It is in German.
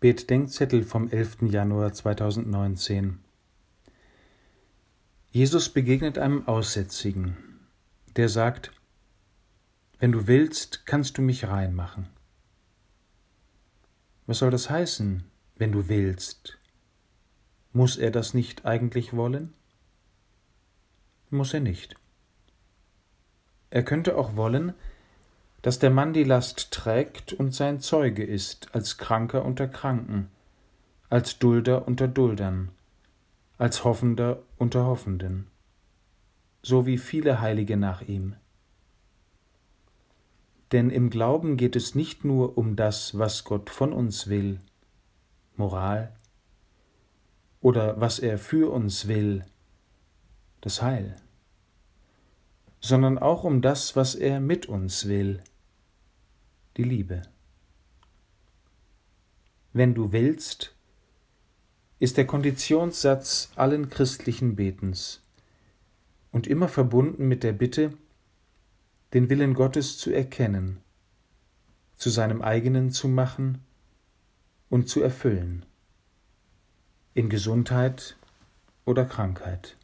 Betdenkzettel vom 11. Januar 2019 Jesus begegnet einem Aussätzigen, der sagt, wenn du willst, kannst du mich reinmachen. Was soll das heißen, wenn du willst? Muss er das nicht eigentlich wollen? Muss er nicht. Er könnte auch wollen, dass der Mann die Last trägt und sein Zeuge ist, als Kranker unter Kranken, als Dulder unter Duldern, als Hoffender unter Hoffenden, so wie viele Heilige nach ihm. Denn im Glauben geht es nicht nur um das, was Gott von uns will, Moral, oder was er für uns will, das Heil, sondern auch um das, was er mit uns will, die Liebe. Wenn du willst, ist der Konditionssatz allen christlichen Betens und immer verbunden mit der Bitte, den Willen Gottes zu erkennen, zu seinem eigenen zu machen und zu erfüllen, in Gesundheit oder Krankheit.